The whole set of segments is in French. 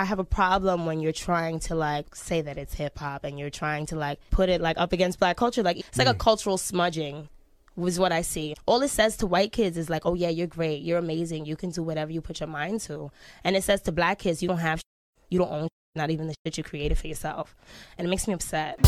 I have a problem when you're trying to like say that it's hip hop and you're trying to like put it like up against black culture. Like it's like a mm. cultural smudging was what I see. All it says to white kids is like, oh yeah, you're great, you're amazing, you can do whatever you put your mind to. And it says to black kids, you don't have, you don't own, not even the shit you created for yourself. And it makes me upset.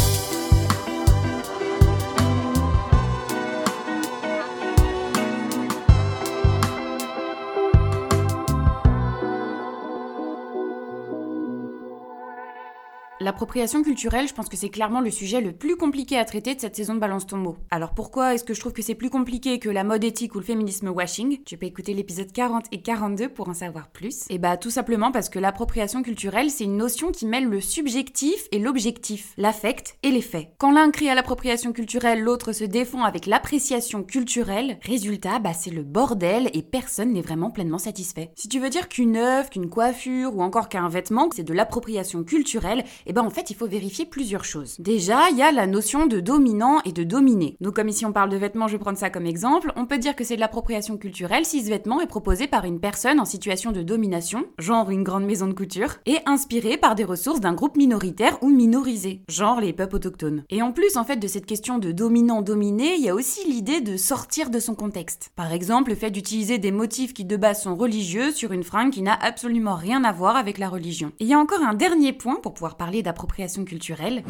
L'appropriation culturelle, je pense que c'est clairement le sujet le plus compliqué à traiter de cette saison de Balance ton mot. Alors pourquoi est-ce que je trouve que c'est plus compliqué que la mode éthique ou le féminisme washing? Tu peux écouter l'épisode 40 et 42 pour en savoir plus. Et bah tout simplement parce que l'appropriation culturelle, c'est une notion qui mêle le subjectif et l'objectif, l'affect et les faits. Quand l'un crie à l'appropriation culturelle, l'autre se défend avec l'appréciation culturelle, résultat, bah c'est le bordel et personne n'est vraiment pleinement satisfait. Si tu veux dire qu'une œuvre, qu'une coiffure ou encore qu'un vêtement, c'est de l'appropriation culturelle, eh ben en fait il faut vérifier plusieurs choses. Déjà, il y a la notion de dominant et de dominé. Donc comme ici on parle de vêtements, je vais prendre ça comme exemple, on peut dire que c'est de l'appropriation culturelle si ce vêtement est proposé par une personne en situation de domination, genre une grande maison de couture, et inspiré par des ressources d'un groupe minoritaire ou minorisé, genre les peuples autochtones. Et en plus en fait de cette question de dominant-dominé, il y a aussi l'idée de sortir de son contexte. Par exemple, le fait d'utiliser des motifs qui de base sont religieux sur une fringue qui n'a absolument rien à voir avec la religion. Et il y a encore un dernier point pour pouvoir parler d'appropriation culturelle.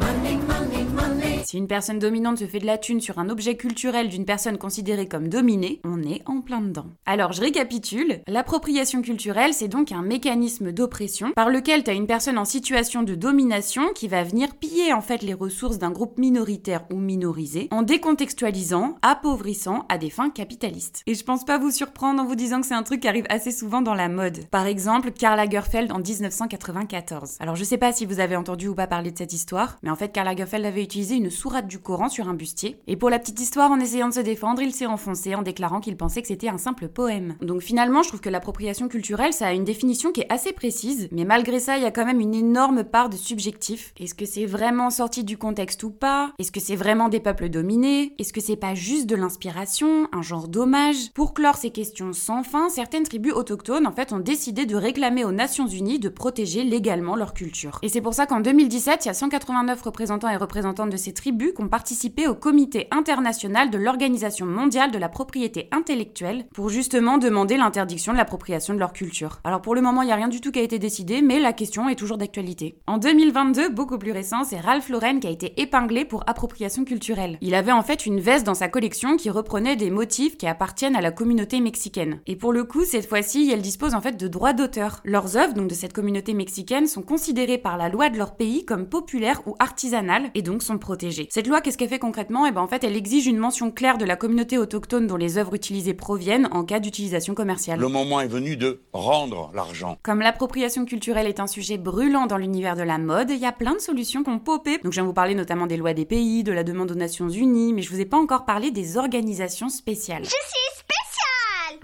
Si une personne dominante se fait de la thune sur un objet culturel d'une personne considérée comme dominée, on est en plein dedans. Alors je récapitule, l'appropriation culturelle c'est donc un mécanisme d'oppression par lequel tu as une personne en situation de domination qui va venir piller en fait les ressources d'un groupe minoritaire ou minorisé en décontextualisant, appauvrissant à des fins capitalistes. Et je pense pas vous surprendre en vous disant que c'est un truc qui arrive assez souvent dans la mode. Par exemple, Karl Lagerfeld en 1994. Alors je sais pas si vous avez entendu ou pas parler de cette histoire, mais en fait Karl Lagerfeld avait utilisé une sourate du Coran sur un bustier. Et pour la petite histoire, en essayant de se défendre, il s'est enfoncé en déclarant qu'il pensait que c'était un simple poème. Donc finalement, je trouve que l'appropriation culturelle, ça a une définition qui est assez précise, mais malgré ça, il y a quand même une énorme part de subjectif. Est-ce que c'est vraiment sorti du contexte ou pas? Est-ce que c'est vraiment des peuples dominés? Est-ce que c'est pas juste de l'inspiration, un genre d'hommage? Pour clore ces questions sans fin, certaines tribus autochtones en fait ont décidé de réclamer aux Nations Unies de protéger légalement leur culture. Et c'est pour ça qu'en 2017, il y a 189 représentants et représentantes de ces tribus qui ont participé au comité international de l'Organisation mondiale de la propriété intellectuelle pour justement demander l'interdiction de l'appropriation de leur culture. Alors pour le moment, il n'y a rien du tout qui a été décidé, mais la question est toujours d'actualité. En 2022, beaucoup plus récent, c'est Ralph Lauren qui a été épinglé pour appropriation culturelle. Il avait en fait une veste dans sa collection qui reprenait des motifs qui appartiennent à la communauté mexicaine. Et pour le coup, cette fois-ci, elle dispose en fait de droits d'auteur. Leurs œuvres, donc de cette communauté mexicaine, sont considérées par la loi de leur pays comme populaires ou artisanales et donc sont protégées. Cette loi, qu'est-ce qu'elle fait concrètement? Et ben en fait, elle exige une mention claire de la communauté autochtone dont les œuvres utilisées proviennent en cas d'utilisation commerciale. Le moment est venu de rendre l'argent. Comme l'appropriation culturelle est un sujet brûlant dans l'univers de la mode, il y a plein de solutions qui ont popé. Donc je viens vous parler notamment des lois des pays, de la demande aux Nations Unies, mais je vous ai pas encore parlé des organisations spéciales. Je suis spéciale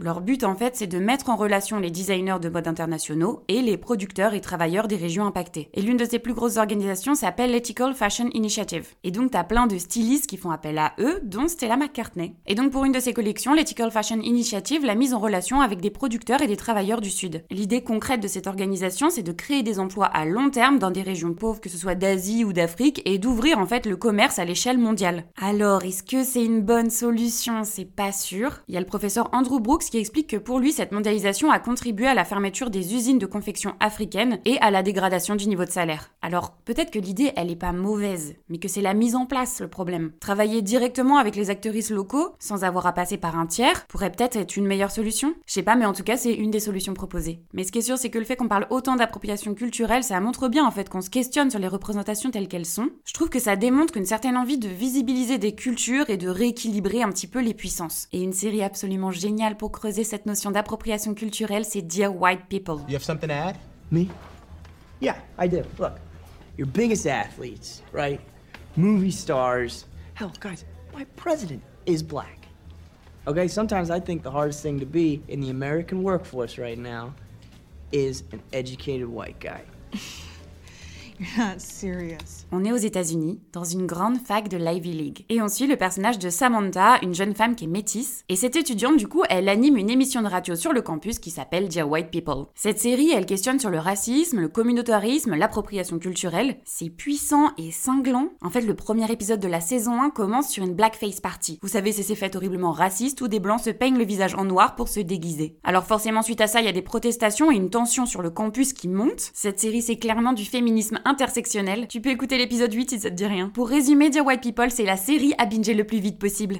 Leur but en fait c'est de mettre en relation les designers de mode internationaux et les producteurs et travailleurs des régions impactées. Et l'une de ces plus grosses organisations s'appelle l'Ethical Fashion Initiative. Et donc t'as plein de stylistes qui font appel à eux, dont Stella McCartney. Et donc pour une de ces collections, l'Ethical Fashion Initiative l'a mise en relation avec des producteurs et des travailleurs du Sud. L'idée concrète de cette organisation c'est de créer des emplois à long terme dans des régions pauvres, que ce soit d'Asie ou d'Afrique, et d'ouvrir en fait le commerce à l'échelle mondiale. Alors, est-ce que c'est une bonne solution? C'est pas sûr. Il y a le professeur Andrew Brooks qui explique que pour lui, cette mondialisation a contribué à la fermeture des usines de confection africaines et à la dégradation du niveau de salaire. Alors, peut-être que l'idée, elle est pas mauvaise, mais que c'est la mise en place le problème. Travailler directement avec les actrices locaux, sans avoir à passer par un tiers, pourrait peut-être être une meilleure solution. Je sais pas, mais en tout cas, c'est une des solutions proposées. Mais ce qui est sûr, c'est que le fait qu'on parle autant d'appropriation culturelle, ça montre bien en fait qu'on se questionne sur les représentations telles qu'elles sont. Je trouve que ça démontre une certaine envie de visibiliser des cultures et de rééquilibrer un petit peu les puissances. Et une série absolument géniale pour creuser cette notion d'appropriation culturelle, c'est Dear White People. You have something to add? Me? Yeah, I do. Look, your biggest athletes, right? Movie stars. Hell, guys, my president is black. Okay, sometimes I think the hardest thing to be in the American workforce right now is an educated white guy. On est aux États-Unis, dans une grande fac de l'Ivy League. Et on suit le personnage de Samantha, une jeune femme qui est métisse. Et cette étudiante, du coup, elle anime une émission de radio sur le campus qui s'appelle Dear White People. Cette série, elle questionne sur le racisme, le communautarisme, l'appropriation culturelle. C'est puissant et cinglant. En fait, le premier épisode de la saison 1 commence sur une blackface party. Vous savez, c'est ces fêtes horriblement racistes où des blancs se peignent le visage en noir pour se déguiser. Alors forcément, suite à ça, il y a des protestations et une tension sur le campus qui monte. Cette série, c'est clairement du féminisme Tu peux écouter l'épisode 8 si ça te dit rien. Pour résumer, Dear White People, c'est la série à binger le plus vite possible.